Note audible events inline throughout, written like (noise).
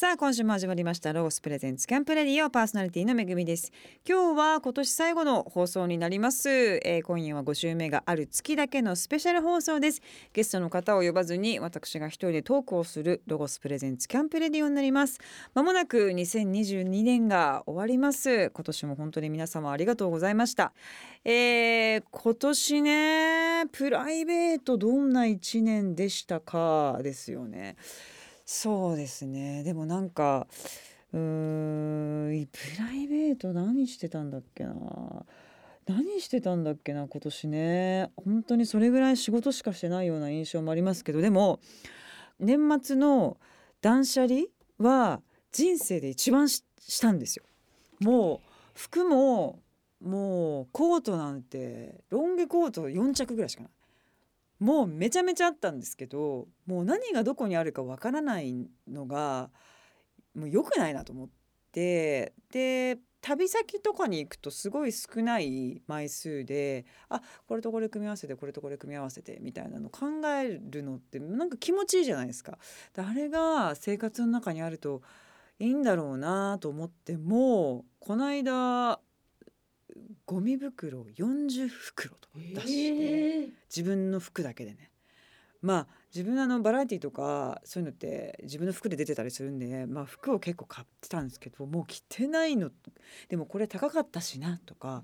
さあ今週も始まりましたロゴスプレゼンツキャンプレディオパーソナリティのめぐみです。今日は今年最後の放送になります、えー、今夜は5週目がある月だけのスペシャル放送です。ゲストの方を呼ばずに私が一人でトークをするロゴスプレゼンツキャンプレディオになります。まもなく2022年が終わります。今年も本当に皆様ありがとうございました。えー、今年ねプライベートどんな1年でしたかですよね。そうですね。でもなんかうーんプライベート何してたんだっけな。何してたんだっけな今年ね。本当にそれぐらい仕事しかしてないような印象もありますけどでも年末の断捨離は人生で一番したんですよ。もう服ももうコートなんてロン毛コート4着ぐらいしかない。もうめちゃめちゃあったんですけどもう何がどこにあるかわからないのがもう良くないなと思ってで旅先とかに行くとすごい少ない枚数であこれとこれ組み合わせてこれとこれ組み合わせてみたいなの考えるのってなんか気持ちいいじゃないですか。あれが生活の中にあるといいんだろうなと思ってもこの間ゴミ袋を40袋と出して、えー、自分の服だけでね。まあ自分あのバラエティとかそういうのって自分の服で出てたりするんで、まあ、服を結構買ってたんですけどもう着てないの。でもこれ高かったしなとか、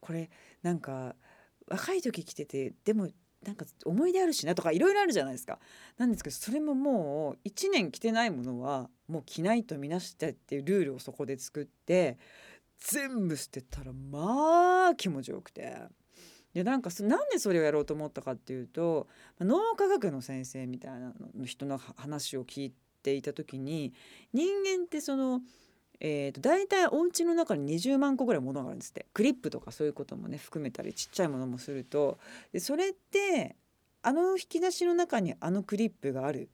これなんか若い時着ててでもなんか思い出あるしなとかいろいろあるじゃないですか。なんですけどそれももう1年着てないものはもう着ないとみなしてっていうルールをそこで作って全部捨てたらまあ気持ちよくて。でなんかなんでそれをやろうと思ったかっていうと脳科学の先生みたいなの人の話を聞いていた時に人間ってその、えーと、大体お家の中に20万個ぐらい物があるんですって。クリップとかそういうこともね含めたりちっちゃいものもすると。でそれってあの引き出しの中にあのクリップがある。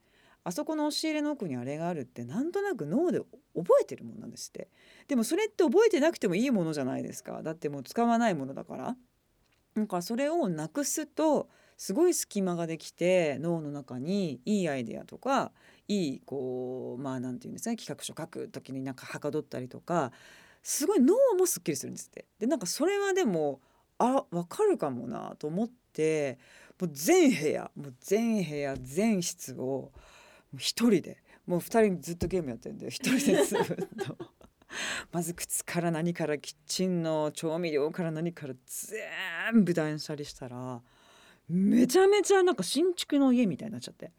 あそこの押し入れの奥にあれがあるってなんとなく脳で覚えてるもんなんですって。でもそれって覚えてなくてもいいものじゃないですか。だってもう使わないものだから。なんかそれをなくすとすごい隙間ができて脳の中にいいアイデアとかいいこうまあ何て言うんですかね企画書書く時になんかはかどったりとかすごい脳もすっきりするんですって。でなんかそれはでもあ分かるかもなと思ってもう全部屋もう全部屋全室を一人で。もう二人ずっとゲームやってるんで。一人でずっと。まず靴から何からキッチンの調味料から何から全部断捨離したらめちゃめちゃなんか新築の家みたいになっちゃって。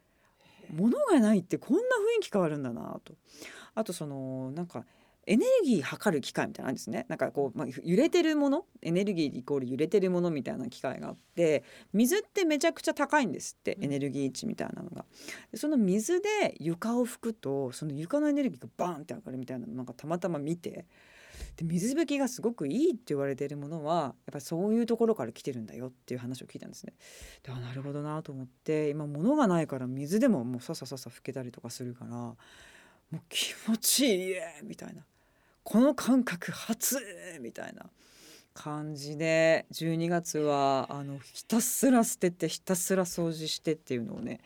物がないってこんな雰囲気変わるんだなと。あとそのなんかエネルギー測る機械みたいなんですね。なんかこう、まあ、揺れてるもの？エネルギーイコール揺れてるものみたいな機械があって水ってめちゃくちゃ高いんですって、エネルギー値みたいなのが。その水で床を拭くとその床のエネルギーがバーンって上がるみたいなのなんかたまたま見てで水拭きがすごくいいって言われているものはやっぱりそういうところから来てるんだよっていう話を聞いたんですね。であなるほどなと思って今物がないから水でももうささささ拭けたりとかするからもう気持ちいいみたいなこの感覚初みたいな感じで12月はあのひたすら捨ててひたすら掃除してっていうのをね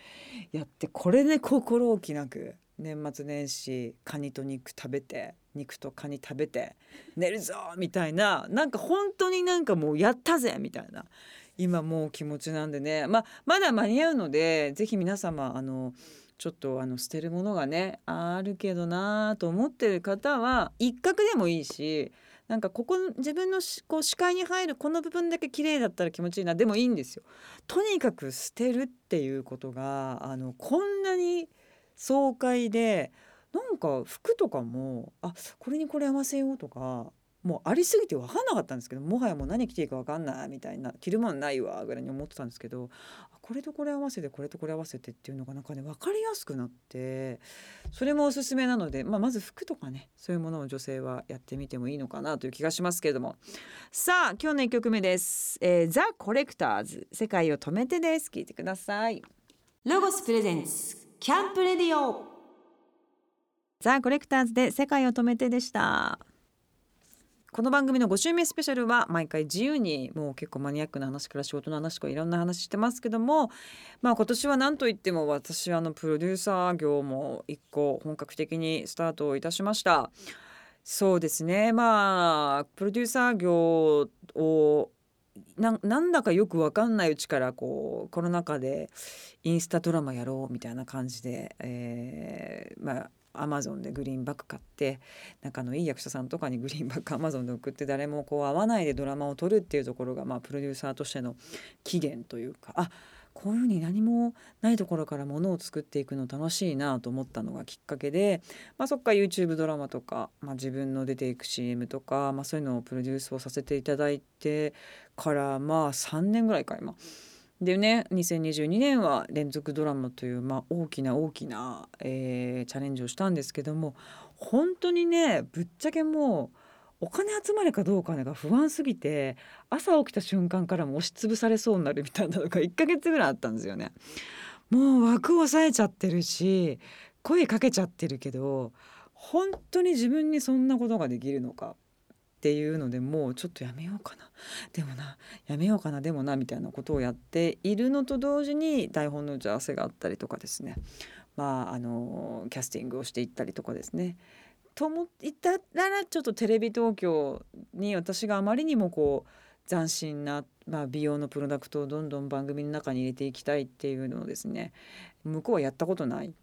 やってこれで心置きなく年末年始カニと肉食べて肉とカニ食べて寝るぞみたいななんか本当になんかもうやったぜみたいな今もう気持ちなんでね、ま、まだ間に合うので是非皆様あのちょっとあの捨てるものがねあるけどなと思ってる方は一角でもいいしなんかここ自分のこう視界に入るこの部分だけ綺麗だったら気持ちいいなでもいいんですよ。とにかく捨てるっていうことがあのこんなに爽快でなんか服とかもあこれにこれ合わせようとかもうありすぎて分かんなかったんですけどもはやもう何着ていいか分かんないみたいな着るもんないわぐらいに思ってたんですけどこれとこれ合わせてこれとこれ合わせてっていうのがなんかね分かりやすくなってそれもおすすめなので、まあ、まず服とかねそういうものを女性はやってみてもいいのかなという気がしますけれども。さあ今日の1曲目です、えー、ザ・コレクターズ世界を止めてです。聞いてください。ロゴスプレゼンツキャンプレディオ。ザ・コレクターズで世界を止めてでしたこの番組の5週目スペシャルは毎回自由にもう結構マニアックな話から仕事の話とかいろんな話してますけどもまあ今年は何といっても私はあのプロデューサー業も一個本格的にスタートいたしました。そうですね。まあプロデューサー業をななんだかよく分かんないうちからこうコロナ禍でインスタドラマやろうみたいな感じで、えー、まあアマゾンでグリーンバック買って仲のいい役者さんとかに (laughs) グリーンバックアマゾンで送って誰もこう会わないでドラマを撮るっていうところが、まあ、プロデューサーとしての起源というかあこういうふうに何もないところからものを作っていくの楽しいなと思ったのがきっかけで、まあ、そっか YouTube ドラマとか、まあ、自分の出ていく CM とか、まあ、そういうのをプロデュースをさせていただいてからまあ3年ぐらいか今。でね2022年は連続ドラマという、まあ、大きな大きな、えー、チャレンジをしたんですけども本当にねぶっちゃけもうお金集まるかどうかが不安すぎて朝起きた瞬間からも押しつぶされそうになるみたいなのが1ヶ月ぐらいあったんですよね。もう枠を抑えちゃってるし声かけちゃってるけど本当に自分にそんなことができるのかっていうのでもうちょっとやめようかな。でもなやめようかなでもなみたいなことをやっているのと同時に台本の打ち合わせがあったりとかですね。まああのキャスティングをしていったりとかですね。と思ったらちょっとテレビ東京に私があまりにもこう斬新な、まあ、美容のプロダクトをどんどん番組の中に入れていきたいっていうのをですね向こうはやったことない。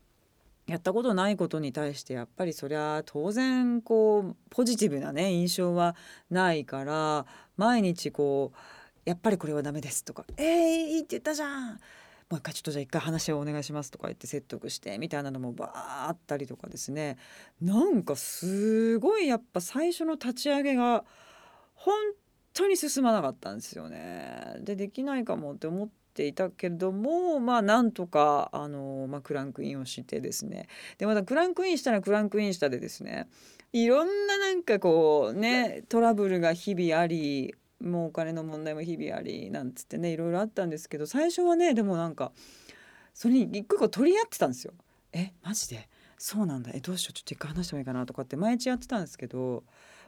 やったことないことに対してやっぱりそりゃ当然こうポジティブなね印象はないから毎日こう「やっぱりこれはダメです」とか「えー、いいって言ったじゃん」もう一回ちょっとじゃあ一回話をお願いしますとか言って説得してみたいなのもバーあったりとかですねなんかすごいやっぱ最初の立ち上げが本当に進まなかったんですよね。でできないかもって思っていたけどもまあなんとかあの、まあ、クランクインをしてですね。でまたクランクインしたらクランクインしたでですねいろんななんかこうねトラブルが日々ありもうお金の問題も日々ありなんつってねいろいろあったんですけど最初はねでもなんかそれに一個一個取り合ってたんですよ。えマジで？そうなんだ。えどうしよう？ちょっと一回話してもいいかなとかって毎日やってたんですけど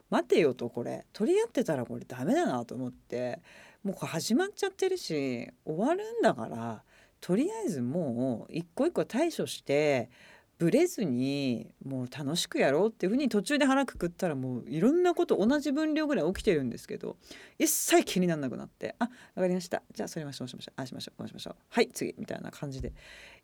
待てよとこれ。取り合ってたらこれダメだなと思ってもう始まっちゃってるし終わるんだからとりあえずもう一個一個対処してブレずにもう楽しくやろうっていうふうに途中で腹くくったらもういろんなこと同じ分量ぐらい起きてるんですけど一切気にならなくなって「あ分かりました。じゃあそれましょうしましょう。あしましょう。こうしましょう。はい次」みたいな感じで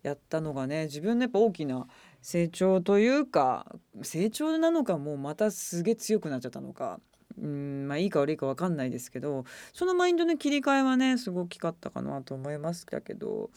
やったのがね自分のやっぱ大きな成長というか成長なのかもうまたすげえ強くなっちゃったのかうんまあいいか悪いか分かんないですけどそのマインドの切り替えはねすごく大きかったかなと思いますけど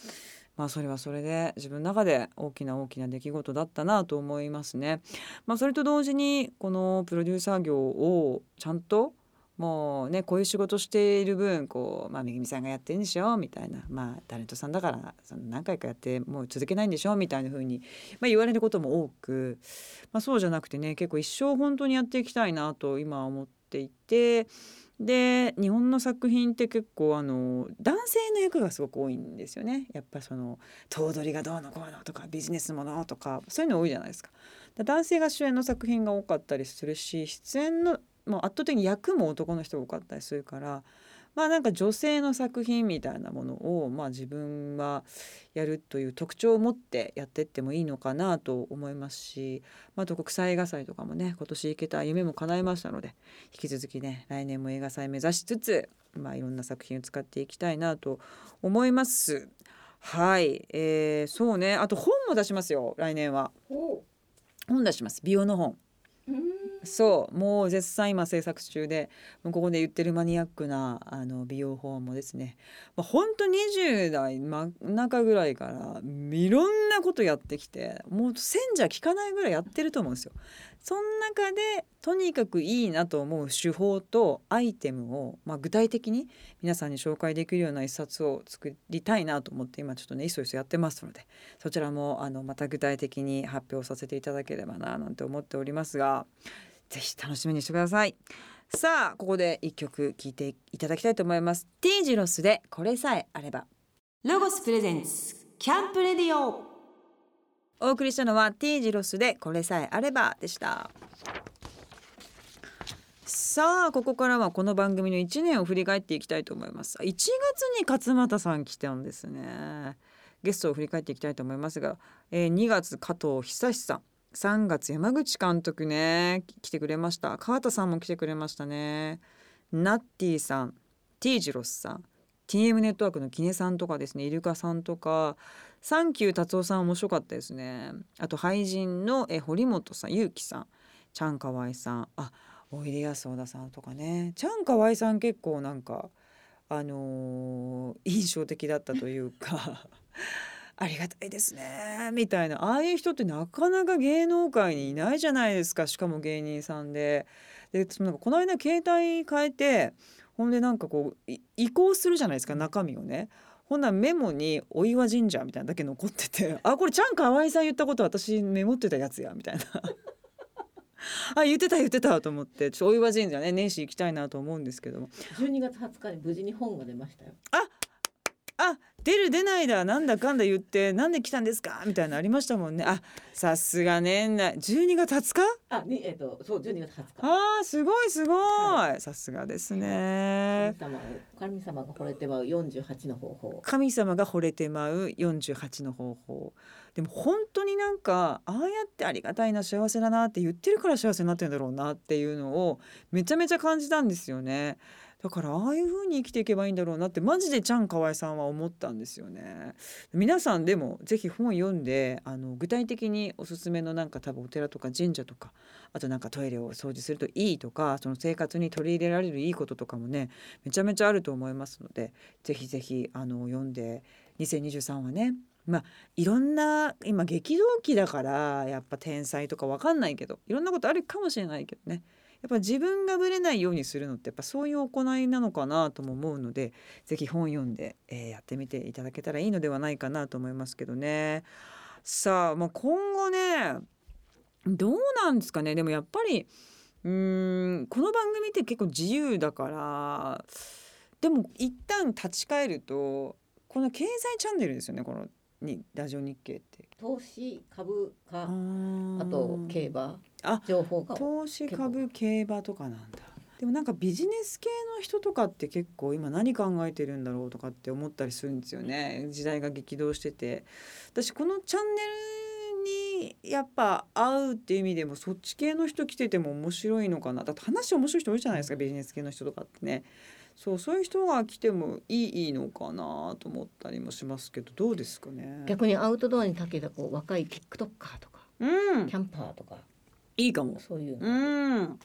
まあそれはそれで自分の中で大きな大きな出来事だったなと思いますね。まあ、それと同時にこのプロデューサー業をちゃんともうねこういう仕事している分こう、まあ、めぐみさんがやってるんでしょみたいな、まあ、タレントさんだからその何回かやってもう続けないんでしょみたいな風に、まあ、言われることも多く、まあ、そうじゃなくてね結構一生本当にやっていきたいなと今思っていて。で日本の作品って結構あの男性の役がすごく多いんですよねやっぱその頭取がどうのこうのとかビジネスものとかそういうの多いじゃないですか。男性が主演の作品が多かったりするし出演のもう圧倒的に役も男の人が多かったりするからまあなんか女性の作品みたいなものをまあ自分はやるという特徴を持ってやってってもいいのかなと思いますし、まあ、と国際映画祭とかもね今年行けた夢も叶いましたので引き続きね来年も映画祭目指しつつ、まあ、いろんな作品を使っていきたいなと思います。はい、えー、そうねあと本も出しますよ来年は。本出します美容の本。そうもう絶賛今制作中でここで言ってるマニアックなあの美容法もですね、まあ、ほんと20代真ん中ぐらいからいろんなことやってきてもう戦者効かないぐらいやってると思うんですよ。その中でとにかくいいなと思う手法とアイテムを、まあ、具体的に皆さんに紹介できるような一冊を作りたいなと思って今ちょっとねいそいそやってますのでそちらもあのまた具体的に発表させていただければななんて思っておりますがぜひ楽しみにしてください。さあここで一曲聴いていただきたいと思います。ティージロスでこれさえあれば。ロゴスプレゼンツキャンプレディオお送りしたのは T ジロスでこれさえあればでしたさあここからはこの番組の1年を振り返っていきたいと思います1月に勝俣さん来たんですねゲストを振り返っていきたいと思いますが、えー、2月加藤久志さん3月山口監督ね。来てくれました。川田さんも来てくれましたね。ナッティさんティージロスさん TM ネットワークのキネさんとかですね。イルカさんとか。サンキュー達夫さん面白かったですね。あと俳人のえ堀本さんゆうきさん。ちゃんかわいさん。あおいでやす小田さんとかね。ちゃんかわいさん結構なんかあのー、印象的だったというか。ありがたいですね。みたいな。ああいう人ってなかなか芸能界にいないじゃないですか。しかも芸人さんで。でなんかこの間携帯変えてほんでなんかこう移行するじゃないですか。中身をね。ほんならメモに「お岩神社」みたいなだけ残ってて「(laughs) あこれちゃんかわいさん言ったこと私メモってたやつや」みたいな。(laughs) あ言ってた言ってたと思って。ちょお岩神社ね年始行きたいなと思うんですけども。12月20日に無事に本が出ましたよ。ああ出る出ないだなんだかんだ言ってなんで来たんですかみたいなありましたもんね。あさすが年内12月20日あにえっ、ー、とそう12月20日あーすごいすごい。さすがですね。神様神様が惚れてまう48の方法。神様が惚れてまう48の方法でも本当になんかああやってありがたいな幸せだなって言ってるから幸せになってるんだろうなっていうのをめちゃめちゃ感じたんですよね。だからああいう風に生きていけばいいんだろうなってマジでちゃんかわいさんは思ったんですよね。皆さんでもぜひ本読んであの具体的におすすめのなんか多分お寺とか神社とかあとなんかトイレを掃除するといいとかその生活に取り入れられるいいこととかもねめちゃめちゃあると思いますのでぜひぜひあの読んで2023はねまあいろんな今激動期だからやっぱ天才とか分かんないけどいろんなことあるかもしれないけどねやっぱ自分がぶれないようにするのってやっぱそういう行いなのかなとも思うので是非本読んで、えー、やってみていただけたらいいのではないかなと思いますけどね。さあ、まあ、今後ねどうなんですかねでもやっぱりうんこの番組って結構自由だからでも一旦立ち返るとこの経済チャンネルですよねこのにラジオ日経って。投資株価あと競馬あ情報が投資株競馬とかなんだ。でもなんかビジネス系の人とかって結構今何考えてるんだろうとかって思ったりするんですよね。時代が激動してて。私このチャンネルにやっぱ合うっていう意味でもそっち系の人来てても面白いのかな。だって話面白い人多いじゃないですかビジネス系の人とかってねそうそういう人が来てもいいいいのかなと思ったりもしますけどどうですかね。逆にアウトドアに長けたこう若い TikToker とか、うん、キャンパーとか。いいかも。そういううん。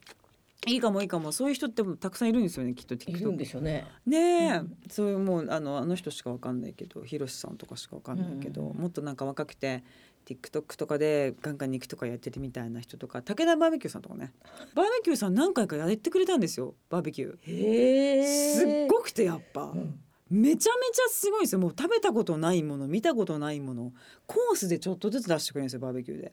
いいかもいいかも。そういう人ってもたくさんいるんですよねきっと TikTok いるんでしょうね。ねえ、うん、そういうもうあのあの人しかわかんないけどひろしさんとかしかわかんないけど、うん、もっとなんか若くて TikTok とかでガンガン肉とかやってるみたいな人とか武田バーベキューさんとかね。(laughs) バーベキューさん何回かやってくれたんですよバーベキュー。へすっごくてやっぱ、うん、めちゃめちゃすごいですよ。もう食べたことないもの見たことないもの。コースでちょっとずつ出してくれるんですよバーベキューで。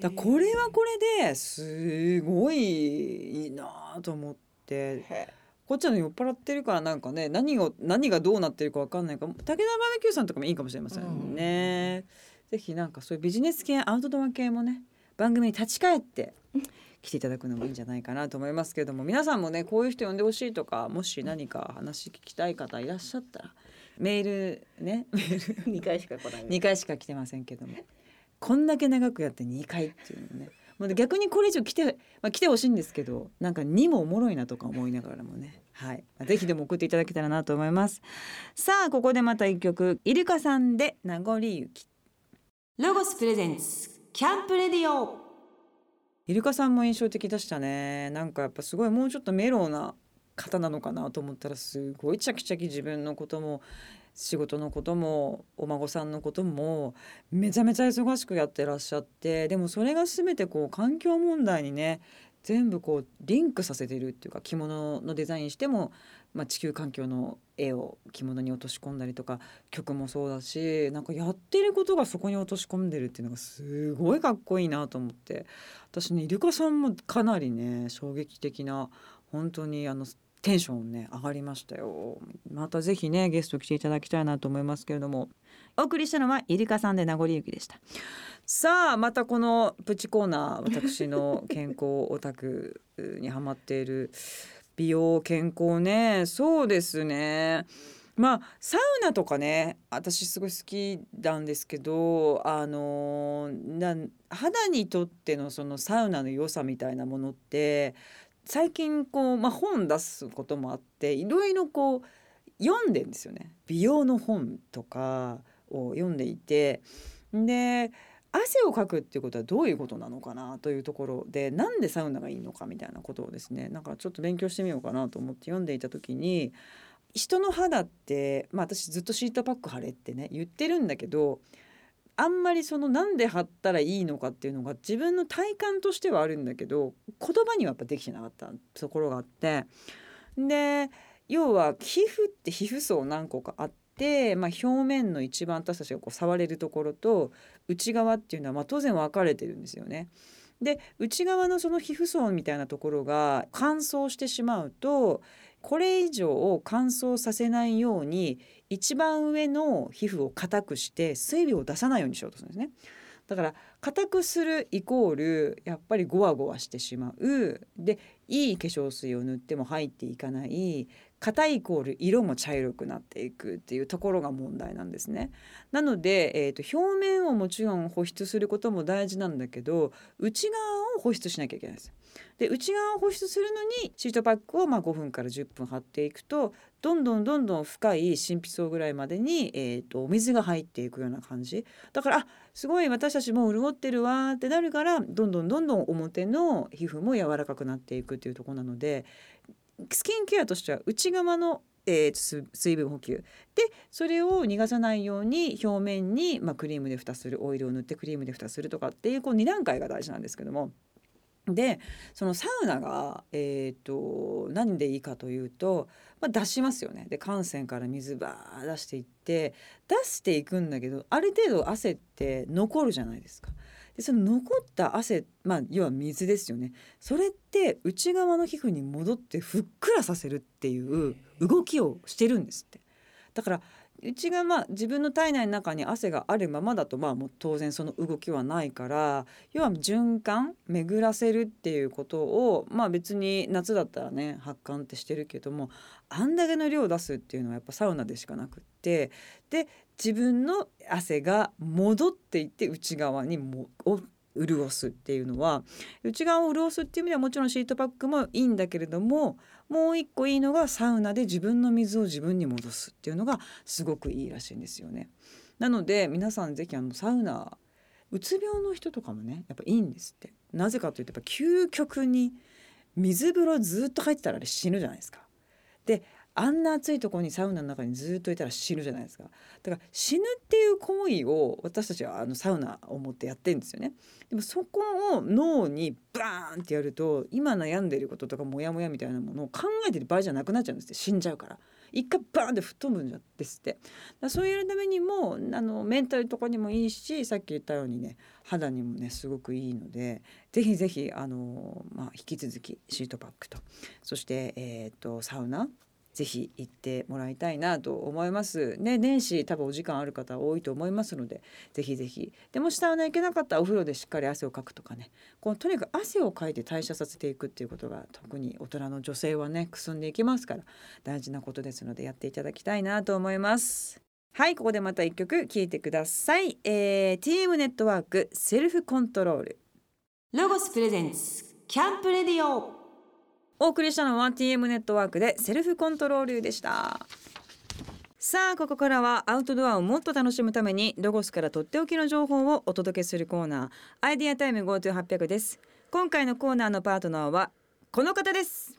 だこれはこれですごいいいなと思って。こっちは酔っ払ってるからなんかね何を何がどうなってるか分かんないから武田バーベキューさんとかもいいかもしれませんね。うんぜひなんかそういうビジネス系アウトドア系もね番組に立ち返って来ていただくのもいいんじゃないかなと思いますけれども皆さんもねこういう人呼んでほしいとかもし何か話聞きたい方いらっしゃったらメールねメール2回しか来ない。2回しか来てませんけどもこんだけ長くやって2回っていうのねもう逆にこれ以上来て、まあ、来てほしいんですけどなんか2もおもろいなとか思いながらもねはい、ぜひでも送っていただけたらなと思います。さあここでまた一曲イルカさんで名残雪ロゴスプレゼンツキャンプレディオイルカさんも印象的でしたね。なんかやっぱすごいもうちょっとメローな方なのかなと思ったらすごいチャキチャキ自分のことも仕事のこともお孫さんのこともめちゃめちゃ忙しくやってらっしゃって。でもそれが全てこう環境問題にね全部こうリンクさせてるっていうか着物のデザインしてもまあ、地球環境の絵を着物に落とし込んだりとか曲もそうだしなんかやってることがそこに落とし込んでるっていうのがすごいかっこいいなと思って。私ねイルカさんもかなりね衝撃的な本当にあのテンションね上がりましたよ。またぜひねゲスト来ていただきたいなと思いますけれども。お送りしたのはイルカさんで名残雪でした。さあまたこのプチコーナー私の健康オタクにハマっている美容健康ね。そうですね。まあサウナとかね私すごい好きなんですけどあのな肌にとってのそのサウナの良さみたいなものって最近こう、まあ、本出すこともあっていろいろこう読んでんですよね。美容の本とかを読んでいて。で汗をかくっていうことはどういうことなのかなというところでなんでサウナがいいのかみたいなことをですねなんかちょっと勉強してみようかなと思って読んでいた時に人の肌ってまあ私ずっとシートパック貼れってね言ってるんだけどあんまりそのなんで貼ったらいいのかっていうのが自分の体感としてはあるんだけど言葉にはやっぱできてなかったところがあって。で要は皮膚って皮膚層何個かあって、まあ、表面の一番私たちがこう触れるところと内側っていうのはま当然分かれてるんですよね。で内側のその皮膚層みたいなところが乾燥してしまうとこれ以上乾燥させないように一番上の皮膚を硬くして水分を出さないようにしようとするんですね。だから硬くするイコールやっぱりゴワゴワしてしまうでいい化粧水を塗っても入っていかない硬いイコール色も茶色くなっていくっていうところが問題なんですね。なので、えーと、表面をもちろん保湿することも大事なんだけど内側を保湿しなきゃいけないです。で内側を保湿するのにシートパックをまあ5分から10分貼っていくとどんどんどんどん深い神秘層ぐらいまでに、えーと、お水が入っていくような感じだからあすごい私たちも潤ってるわってなるからどんどんどんどん表の皮膚も柔らかくなっていくっていうところなのでスキンケアとしては内側のえー、水分補給でそれを逃がさないように表面に、まあ、クリームで蓋するオイルを塗ってクリームで蓋するとかっていうこう2段階が大事なんですけども。でそのサウナが、えーと、何でいいかというと、まあ、出しますよねで汗腺から水バー出していって出していくんだけどある程度汗って残るじゃないですか。でその残った汗、まあ、要は水ですよね。それって内側の皮膚に戻ってふっくらさせるっていう動きをしてるんですって。だから内側まあ自分の体内の中に汗があるままだとまあもう当然その動きはないから要は循環巡らせるっていうことをまあ別に夏だったらね発汗ってしてるけどもあんだけの量を出すっていうのはやっぱサウナでしかなくってで自分の汗が戻っていって内側にもを潤すっていうのは内側を潤すっていう意味ではもちろんシートパックもいいんだけれどももう一個いいのがサウナで自分の水を自分に戻すっていうのがすごくいいらしいんですよね。なので皆さんぜひあのサウナうつ病の人とかもねやっぱいいんですってなぜかというとやっぱ究極に水風呂ずっと入ってたらあれ死ぬじゃないですか。であんな暑いところにサウナの中にずっといたら死ぬじゃないですか。だから死ぬっていう行為を私たちはあのサウナを持ってやってるんですよね。でもそこを脳にバーンってやると今悩んでることとかモヤモヤみたいなものを考えてる場合じゃなくなっちゃうんですって。死んじゃうから。一回バーンって吹っ飛ぶんですってそういうためにもあのメンタルとかにもいいしさっき言ったようにね肌にもねすごくいいのでぜひぜひあの、まあ、引き続きシートパックと。そして、えーとサウナ。ぜひ行ってもらいたいなと思います。ね年始多分お時間ある方多いと思いますのでぜひぜひ。でも下はね行けなかったらお風呂でしっかり汗をかくとかね。こうとにかく汗をかいて代謝させていくっていうことが特に大人の女性はねくすんでいきますから大事なことですのでやっていただきたいなと思います。はいここでまた一曲聴いてください、えー、TM NETWORK Self Control。 LOGOS presents camp radio。お送りしたのは TM NETWORK で Self Control でした。さあここからはアウトドアをもっと楽しむために LOGOS からとっておきの情報をお届けするコーナーアイディアタイム GoTo800 です。今回のコーナーのパートナーはこの方です。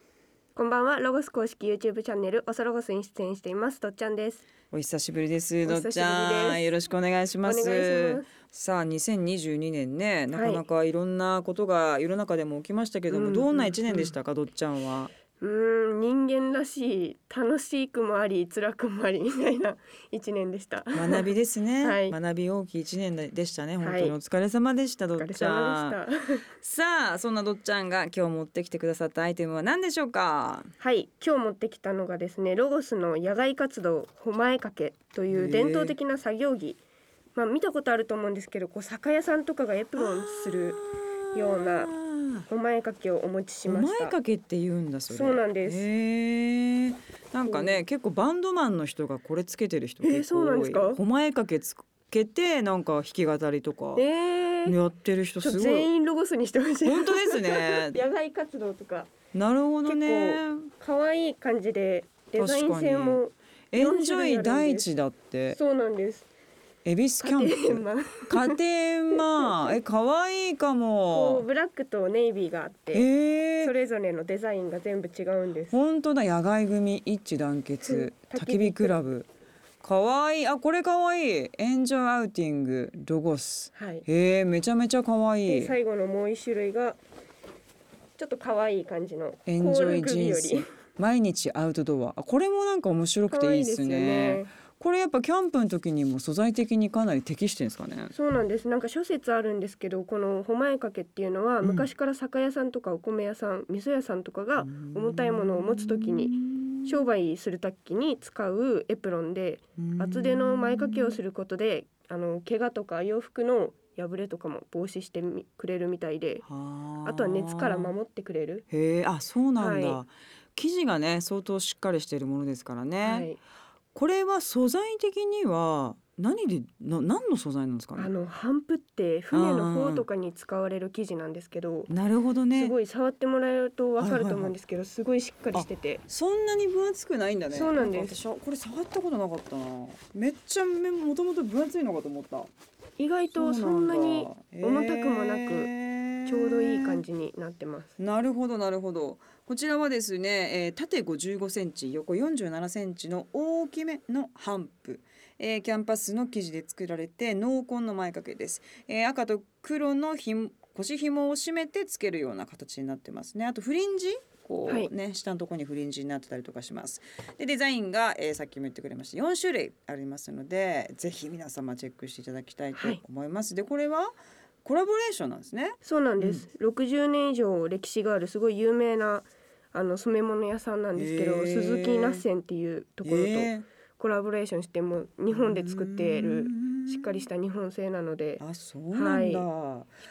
こんばんは。ロゴス公式 YouTube チャンネルオソロゴスに出演していますとっちゃんです。お久しぶりですどっちゃん。よろしくお願いしますさあ2022年ねなかなかいろんなことが世の中でも起きましたけども、はい、どんな一年でしたか、うん、どっちゃんは？うーん人間らしい楽しくもあり辛くもありみたいな (laughs) 一年でした。学びですね、(laughs) はい。学び大きい一年でしたねはい。本当にお疲れ様でした、どっお疲れちゃん。(laughs) さあそんなどっちゃんが今日持ってきてくださったアイテムは何でしょうか？はい、今日持ってきたのがですね、ロゴスの野外活動ほまえかけという伝統的な作業着。まあ見たことあると思うんですけど、こう酒屋さんとかがエプロンするようなほまえかけをお持ちしおました。前かけって言うんだそれ。そうなんです。なんかね結構バンドマンの人がこれつけてる人えー結構多い。そうなんですか？お前かけつけてなんか弾き語りとかえー、やってる人すごい。全員ロゴスにしてほしい。本当ですね。(laughs) 野外活動とか。なるほどね。可愛い感じでデザイン性もエンジョイ第一だって。そうなんです。恵比寿キャンプ。まあ家庭まあえ可愛いかも。ブラックとネイビーがあって、えー、それぞれのデザインが全部違うんです。本当だ。野外組一致団結焚き火クラブ。可愛い。あこれ可愛い。エンジョイアウティング。ロゴス。はい。へえめちゃめちゃ可愛い。で最後のもう一種類がちょっと可愛い感じのエンジョイコールグ人生毎日アウトドア。あこれもなんか面白く可ていいです愛いですよねね。これやっぱキャンプの時にも素材的にかなり適してるんですかね？そうなんです。なんか諸説あるんですけど、このほまえかけっていうのは、うん。昔から酒屋さんとかお米屋さん、味噌屋さんとかが重たいものを持つ時に商売する時に使うエプロンで、厚手の前掛けをすることで、あの怪我とか洋服の破れとかも防止してみくれるみたいで、あ。あとは熱から守ってくれる。へえあそうなんだ、は生地がね相当しっかりしているものですからね、はい。これは素材的には何でな何の素材なんですかね？あの帆布って船の方とかに使われる生地なんですけど、なるほどね。すごい触ってもらえるとわかると思うんですけど、すごいしっかりしてて、そんなに分厚くないんだね。そうなんです。これ触ったことなかったな。めっちゃめもともと分厚いのかと思った。意外とそんなに重たくもなくくちょうどいい感じになってます。なるほどなるほどこちらはですね、えー、縦55センチ横47センチの大きめの帆布、えー、キャンパスの生地で作られて濃紺の前掛けです、えー、赤と黒のひも腰紐を締めてつけるような形になってますね。あとフリンジこうはい。ね、下のところにフリンジになってたりとかします。でデザインが、えー、さっきも言ってくれました。4種類ありますのでぜひ皆様チェックしていただきたいとはい。思います、でこれはコラボレーションなんですね。そうなんです。60年以上歴史があるすごい有名なあの染め物屋さんなんですけど、へー。鈴木ナッセンっていうところとえー。コラボレーションしても日本で作っているしっかりした日本製なのであそうなんだ、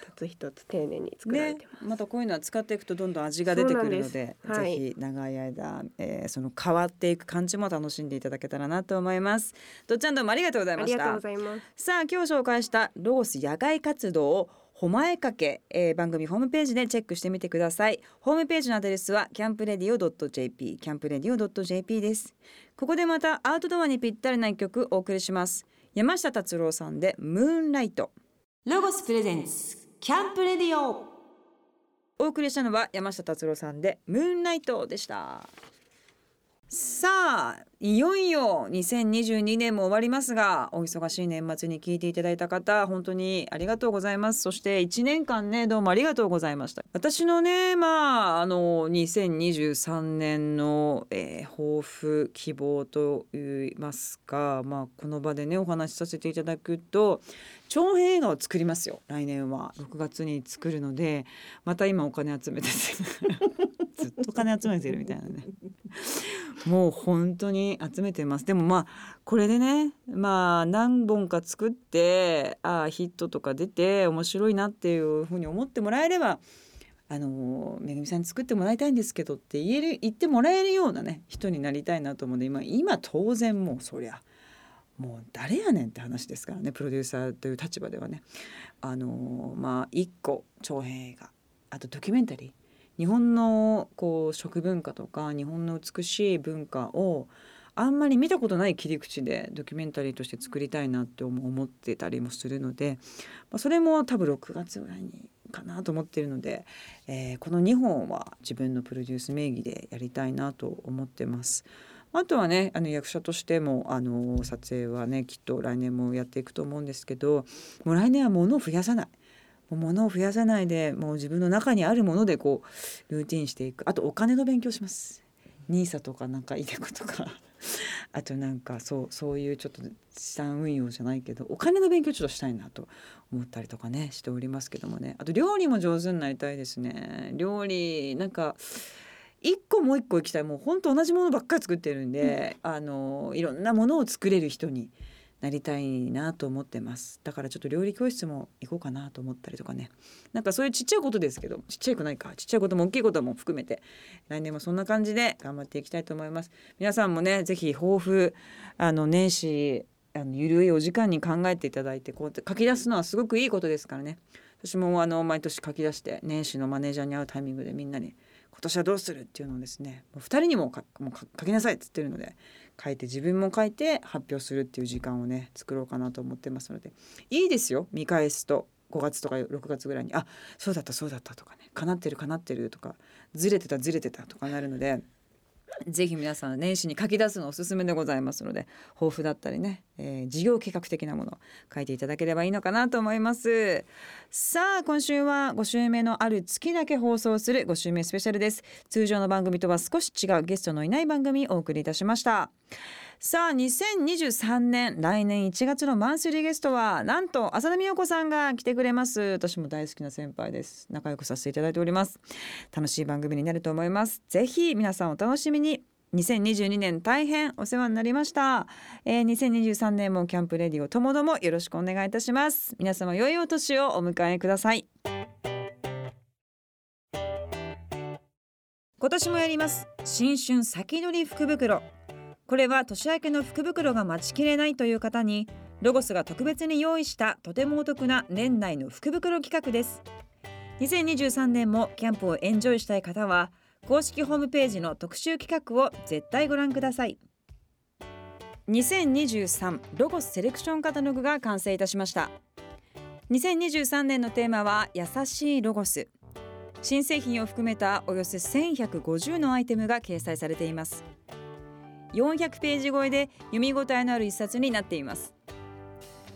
一つ一つ丁寧に作られねてます。またこういうのは使っていくとどんどん味が出てくるのではい。ぜひ長い間、えーその変わっていく感じも楽しんでいただけたらなと思います。どっちゃんどうもありがとうございました。さあ今日紹介したロゴス野外活動をほまえかけ、えー番組ホームページでチェックしてみてください。ホームページのアドレスはキャンプレディオ .jp キャンプレディオ .jp です。ここでまたアウトドアにぴったりな一曲お送りします。山下達郎さんでムーンライト。ロゴスプレゼンツキャンプレディオ。お送りしたのは山下達郎さんでムーンライトでしたさあいよいよ2022年も終わりますがお忙しい年末に聞いていただいた方本当にありがとうございます。そして1年間ねどうもありがとうございました。私のねまああの2023年の、えー抱負希望といいますかまあこの場でねお話しさせていただくと長編映画を作りますよ。来年は。6月に作るのでまた今お金集めてて。(laughs) ずっと金集めてるみたいなね (laughs) もう本当に集めてます。でもまあこれでねまあ何本か作ってああヒットとか出て面白いなっていうふうに思ってもらえればあのめぐみさんに作ってもらいたいんですけどって言える言ってもらえるようなね人になりたいなと思うんで今今当然もうそりゃもう誰やねんって話ですからねプロデューサーという立場ではね。あのまあ一個長編映画あとドキュメンタリー。日本のこう食文化とか日本の美しい文化をあんまり見たことない切り口でドキュメンタリーとして作りたいなって思ってたりもするので、まあ、それも多分6月ぐらいにかなと思ってるので、えーこの2本は自分のプロデュース名義でやりたいなと思ってます。あとはねあの役者としてもあの撮影はねきっと来年もやっていくと思うんですけどもう来年は物を増やさないもう物を増やさないでもう自分の中にあるものでこうルーティンしていく。あとお金の勉強します。ニーサとかなんかイデコとか。(laughs) あとなんかそうそういうちょっと資産運用じゃないけどお金の勉強ちょっとしたいなと思ったりとかねしておりますけどもね。あと料理も上手になりたいですね。料理なんか一個もう一個行きたい。もう本当同じものばっかり作ってるんで、あのいろんなものを作れる人になりたいなと思ってます。だからちょっと料理教室も行こうかなと思ったりとかね。なんかそういうちっちゃいことですけどちっちゃくないか。ちっちゃいことも大きいことも含めて。来年もそんな感じで頑張っていきたいと思います。皆さんもねぜひ抱負あの年始あのゆるいお時間に考えていただいてこうやって書き出すのはすごくいいことですからね。私もあの毎年書き出して年始のマネージャーに会うタイミングでみんなに今年はどうするっていうのをですねもう2人にも書きなさいっつってるので書いて自分も書いて発表するっていう時間をね作ろうかなと思ってますので。いいですよ見返すと。5月とか6月ぐらいにあそうだったそうだったとかね叶ってるかなってるとかずれてたずれてたとかなるので。(laughs) ぜひ皆さん年始に書き出すのおすすめでございますので抱負だったりね、えー、事業計画的なものを書いていただければいいのかなと思います。さあ今週は5週目のある月だけ放送する5週目スペシャルです。通常の番組とは少し違うゲストのいない番組をお送りいたしました。さあ2023年来年1月のマンスリーゲストはなんと浅田美代子さんが来てくれます。私も大好きな先輩です。仲良くさせていただいております。楽しい番組になると思います。ぜひ皆さんお楽しみに。2022年大変お世話になりました、えー、2023年もキャンプレディをともどもよろしくお願いいたします。皆様良いお年をお迎えください。今年もやります。新春先取り福袋。これは年明けの福袋が待ちきれないという方にロゴスが特別に用意したとてもお得な年内の福袋企画です。2023年もキャンプをエンジョイしたい方は公式ホームページの特集企画を絶対ご覧ください。2023ロゴスセレクションカタログが完成いたしました。2023年のテーマは優しいロゴス。新製品を含めたおよそ1150のアイテムが掲載されています。400ページ超えで読み応えのある一冊になっています。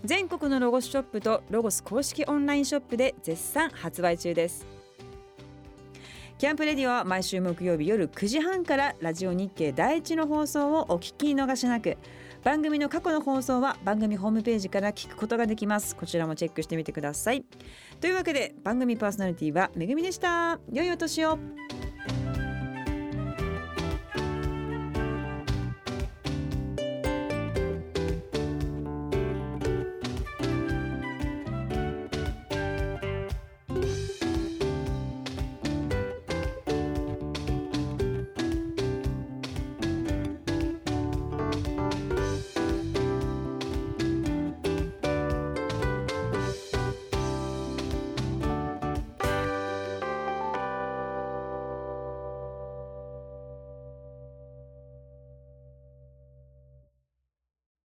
全国のロゴスショップとロゴス公式オンラインショップで絶賛発売中です。キャンプレディオは毎週木曜日夜9時半からラジオ日経第一の放送をお聞き逃しなく。番組の過去の放送は番組ホームページから聞くことができます。こちらもチェックしてみてください。というわけで番組パーソナリティはめぐみでした。良いお年を。